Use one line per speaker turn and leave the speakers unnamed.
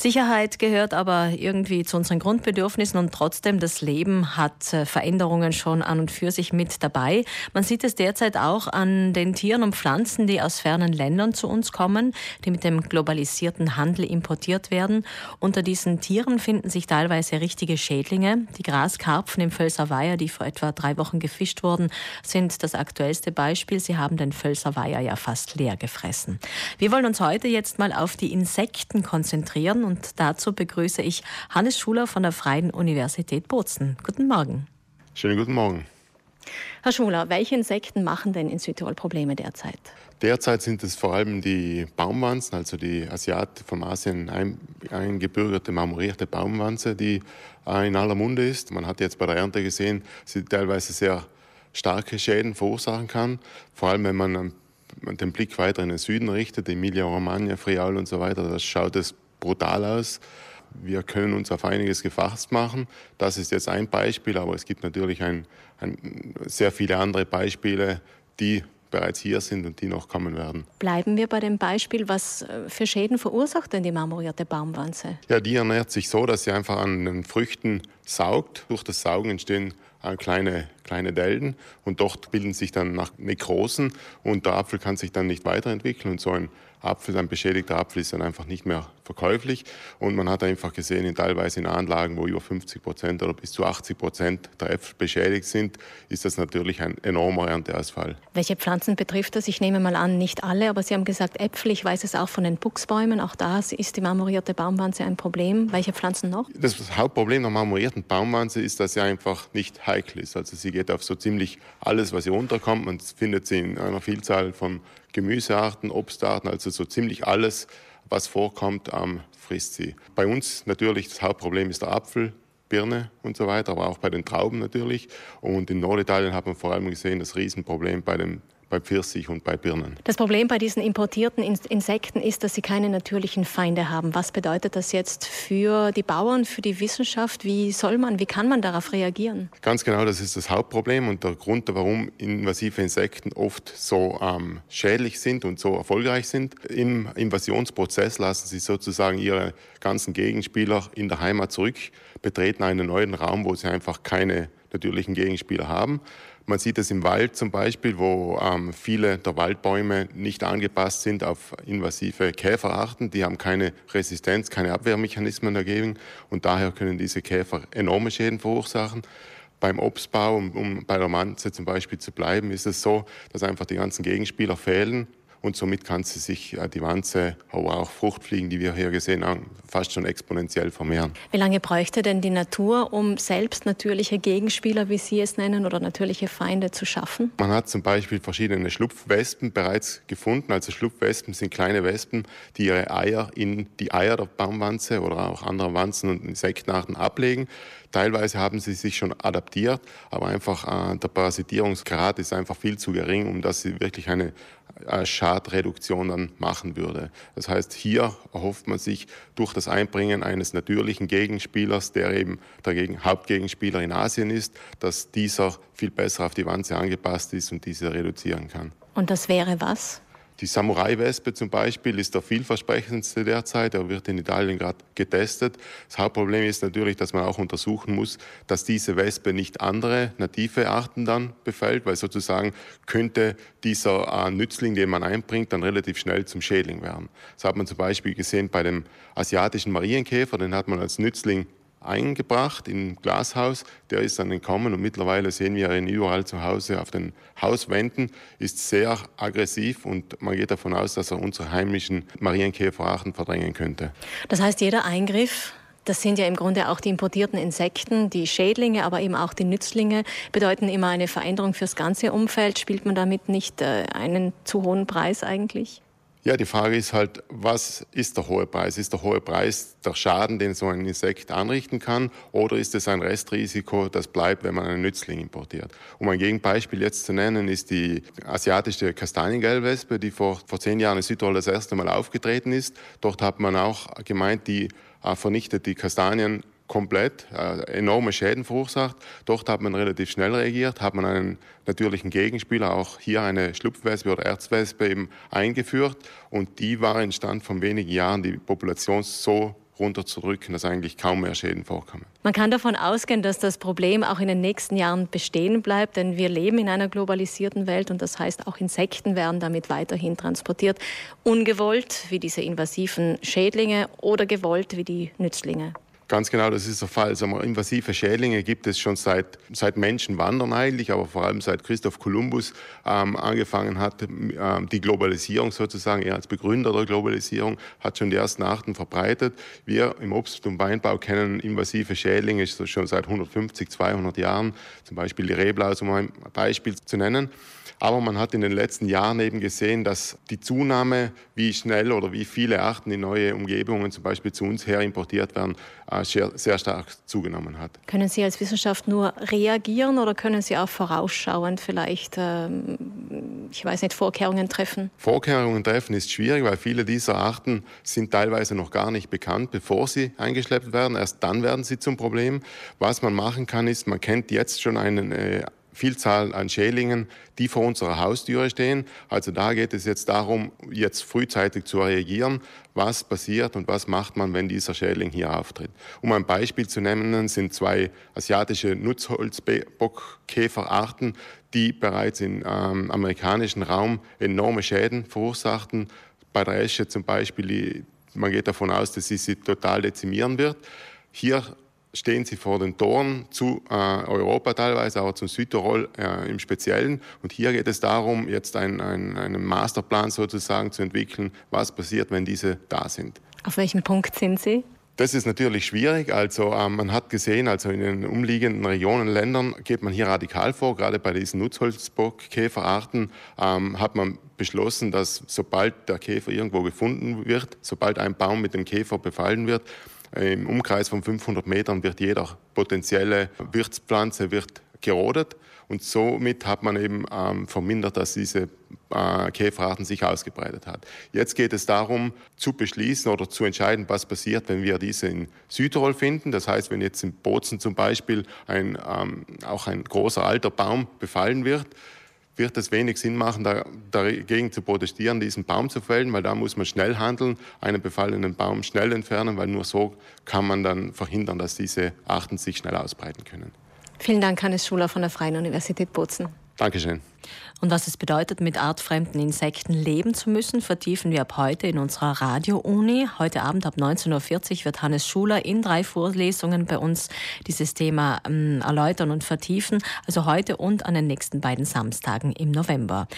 Sicherheit gehört aber irgendwie zu unseren Grundbedürfnissen und trotzdem das Leben hat äh, Veränderungen schon an und für sich mit dabei. Man sieht es derzeit auch an den Tieren und Pflanzen, die aus fernen Ländern zu uns kommen, die mit dem globalisierten Handel importiert werden. Unter diesen Tieren finden sich teilweise richtige Schädlinge. Die Graskarpfen im Völser Weiher, die vor etwa drei Wochen gefischt wurden, sind das aktuellste Beispiel. Sie haben den Völser Weiher ja fast leer gefressen. Wir wollen uns heute jetzt mal auf die Insekten konzentrieren und dazu begrüße ich Hannes Schuler von der Freien Universität Bozen. Guten Morgen.
Schönen guten Morgen.
Herr Schuler, welche Insekten machen denn in Südtirol Probleme derzeit?
Derzeit sind es vor allem die Baumwanzen, also die Asiat vom Asien eingebürgerte marmorierte Baumwanze, die in aller Munde ist. Man hat jetzt bei der Ernte gesehen, sie teilweise sehr starke Schäden verursachen kann. Vor allem, wenn man den Blick weiter in den Süden richtet, Emilia-Romagna, Friaul und so weiter, das schaut es brutal aus. Wir können uns auf einiges gefasst machen. Das ist jetzt ein Beispiel, aber es gibt natürlich ein, ein, sehr viele andere Beispiele, die bereits hier sind und die noch kommen werden.
Bleiben wir bei dem Beispiel, was äh, für Schäden verursacht denn die marmorierte Baumwanze?
Ja, die ernährt sich so, dass sie einfach an den Früchten saugt. Durch das Saugen entstehen kleine, kleine Delden und dort bilden sich dann nach Nekrosen und der Apfel kann sich dann nicht weiterentwickeln und so ein Apfel, ein beschädigter Apfel ist dann einfach nicht mehr verkäuflich. Und man hat einfach gesehen, in teilweise in Anlagen, wo über 50 Prozent oder bis zu 80 Prozent der Äpfel beschädigt sind, ist das natürlich ein enormer Ernteausfall.
Welche Pflanzen betrifft das? Ich nehme mal an, nicht alle, aber Sie haben gesagt Äpfel. Ich weiß es auch von den Buchsbäumen. Auch da ist die marmorierte Baumwanze ein Problem. Welche Pflanzen noch?
Das Hauptproblem der marmorierten Baumwanze ist, dass sie einfach nicht heikel ist. Also sie geht auf so ziemlich alles, was hier unterkommt. Man findet sie in einer Vielzahl von Gemüsearten, Obstarten, also so ziemlich alles, was vorkommt, ähm, frisst sie. Bei uns natürlich das Hauptproblem ist der Apfel, Birne und so weiter, aber auch bei den Trauben natürlich. Und in Norditalien hat man vor allem gesehen das Riesenproblem bei den bei Pfirsich und bei Birnen.
Das Problem bei diesen importierten Insekten ist, dass sie keine natürlichen Feinde haben. Was bedeutet das jetzt für die Bauern, für die Wissenschaft? Wie soll man, wie kann man darauf reagieren?
Ganz genau, das ist das Hauptproblem und der Grund, warum invasive Insekten oft so ähm, schädlich sind und so erfolgreich sind. Im Invasionsprozess lassen sie sozusagen ihre ganzen Gegenspieler in der Heimat zurück, betreten einen neuen Raum, wo sie einfach keine natürlichen Gegenspieler haben. Man sieht es im Wald zum Beispiel, wo ähm, viele der Waldbäume nicht angepasst sind auf invasive Käferarten. Die haben keine Resistenz, keine Abwehrmechanismen dagegen und daher können diese Käfer enorme Schäden verursachen. Beim Obstbau, um, um bei der Manze zum Beispiel zu bleiben, ist es so, dass einfach die ganzen Gegenspieler fehlen und somit kann sie sich äh, die Wanze, aber auch Fruchtfliegen, die wir hier gesehen haben, fast schon exponentiell vermehren.
Wie lange bräuchte denn die Natur, um selbst natürliche Gegenspieler, wie Sie es nennen, oder natürliche Feinde zu schaffen?
Man hat zum Beispiel verschiedene Schlupfwespen bereits gefunden. Also Schlupfwespen sind kleine Wespen, die ihre Eier in die Eier der Baumwanze oder auch anderer Wanzen und Insektenarten ablegen. Teilweise haben sie sich schon adaptiert, aber einfach äh, der Parasitierungsgrad ist einfach viel zu gering, um dass sie wirklich eine äh, Schadreduktion dann machen würde. Das heißt, hier erhofft man sich durch das Einbringen eines natürlichen Gegenspielers, der eben der Hauptgegenspieler in Asien ist, dass dieser viel besser auf die Wanze angepasst ist und diese reduzieren kann.
Und das wäre was?
Die Samurai-Wespe zum Beispiel ist der vielversprechendste derzeit. Er wird in Italien gerade getestet. Das Hauptproblem ist natürlich, dass man auch untersuchen muss, dass diese Wespe nicht andere native Arten dann befällt, weil sozusagen könnte dieser äh, Nützling, den man einbringt, dann relativ schnell zum Schädling werden. Das hat man zum Beispiel gesehen bei dem asiatischen Marienkäfer. Den hat man als Nützling eingebracht im Glashaus. Der ist dann entkommen und mittlerweile sehen wir ihn überall zu Hause auf den Hauswänden. Ist sehr aggressiv und man geht davon aus, dass er unsere heimischen Marienkäferarten verdrängen könnte.
Das heißt, jeder Eingriff das sind ja im Grunde auch die importierten Insekten, die Schädlinge, aber eben auch die Nützlinge, bedeuten immer eine Veränderung fürs ganze Umfeld. Spielt man damit nicht äh, einen zu hohen Preis eigentlich?
Ja, die Frage ist halt, was ist der hohe Preis? Ist der hohe Preis der Schaden, den so ein Insekt anrichten kann, oder ist es ein Restrisiko, das bleibt, wenn man einen Nützling importiert? Um ein Gegenbeispiel jetzt zu nennen, ist die asiatische Kastaniengelbwespe, die vor, vor zehn Jahren in Südtirol das erste Mal aufgetreten ist. Dort hat man auch gemeint, die äh, vernichtet die Kastanien komplett äh, enorme Schäden verursacht. Dort hat man relativ schnell reagiert, hat man einen natürlichen Gegenspieler, auch hier eine Schlupfwespe oder Erzwespe eben eingeführt und die war in Stand von wenigen Jahren die Population so runterzudrücken, dass eigentlich kaum mehr Schäden vorkommen.
Man kann davon ausgehen, dass das Problem auch in den nächsten Jahren bestehen bleibt, denn wir leben in einer globalisierten Welt und das heißt, auch Insekten werden damit weiterhin transportiert. Ungewollt wie diese invasiven Schädlinge oder gewollt wie die Nützlinge.
Ganz genau, das ist der Fall. Also invasive Schädlinge gibt es schon seit, seit Menschen wandern eigentlich, aber vor allem seit Christoph Kolumbus ähm, angefangen hat, ähm, die Globalisierung sozusagen, er als Begründer der Globalisierung, hat schon die ersten Arten verbreitet. Wir im Obst- und Weinbau kennen invasive Schädlinge schon seit 150, 200 Jahren, zum Beispiel die Reblaus, um ein Beispiel zu nennen. Aber man hat in den letzten Jahren eben gesehen, dass die Zunahme, wie schnell oder wie viele Arten in neue Umgebungen, zum Beispiel zu uns her importiert werden, äh, sehr stark zugenommen hat.
Können Sie als Wissenschaft nur reagieren oder können Sie auch vorausschauend vielleicht, ähm, ich weiß nicht, Vorkehrungen treffen?
Vorkehrungen treffen ist schwierig, weil viele dieser Arten sind teilweise noch gar nicht bekannt, bevor sie eingeschleppt werden. Erst dann werden sie zum Problem. Was man machen kann, ist, man kennt jetzt schon einen äh, Vielzahl an Schälingen, die vor unserer Haustüre stehen. Also da geht es jetzt darum, jetzt frühzeitig zu reagieren, was passiert und was macht man, wenn dieser Schädling hier auftritt. Um ein Beispiel zu nennen, sind zwei asiatische Nutzholzbockkäferarten, die bereits im ähm, amerikanischen Raum enorme Schäden verursachten. Bei der Esche zum Beispiel, man geht davon aus, dass sie sie total dezimieren wird. Hier stehen sie vor den Toren zu äh, Europa teilweise, aber zu Südtirol äh, im Speziellen. Und hier geht es darum, jetzt ein, ein, einen Masterplan sozusagen zu entwickeln, was passiert, wenn diese da sind.
Auf welchem Punkt sind Sie?
Das ist natürlich schwierig. Also ähm, man hat gesehen, also in den umliegenden Regionen, Ländern geht man hier radikal vor. Gerade bei diesen Nutzholzbockkäferarten ähm, hat man beschlossen, dass sobald der Käfer irgendwo gefunden wird, sobald ein Baum mit dem Käfer befallen wird, im Umkreis von 500 Metern wird jeder potenzielle Wirtspflanze wird gerodet und somit hat man eben ähm, vermindert, dass diese äh, Käferarten sich ausgebreitet hat. Jetzt geht es darum, zu beschließen oder zu entscheiden, was passiert, wenn wir diese in Südtirol finden. Das heißt, wenn jetzt in Bozen zum Beispiel ein, ähm, auch ein großer alter Baum befallen wird, wird es wenig Sinn machen, da, dagegen zu protestieren, diesen Baum zu fällen, weil da muss man schnell handeln, einen befallenen Baum schnell entfernen, weil nur so kann man dann verhindern, dass diese Arten sich schnell ausbreiten können.
Vielen Dank, Hannes Schuler von der Freien Universität Bozen.
Dankeschön.
Und was es bedeutet, mit artfremden Insekten leben zu müssen, vertiefen wir ab heute in unserer Radio-Uni. Heute Abend ab 19.40 Uhr wird Hannes Schuler in drei Vorlesungen bei uns dieses Thema ähm, erläutern und vertiefen. Also heute und an den nächsten beiden Samstagen im November.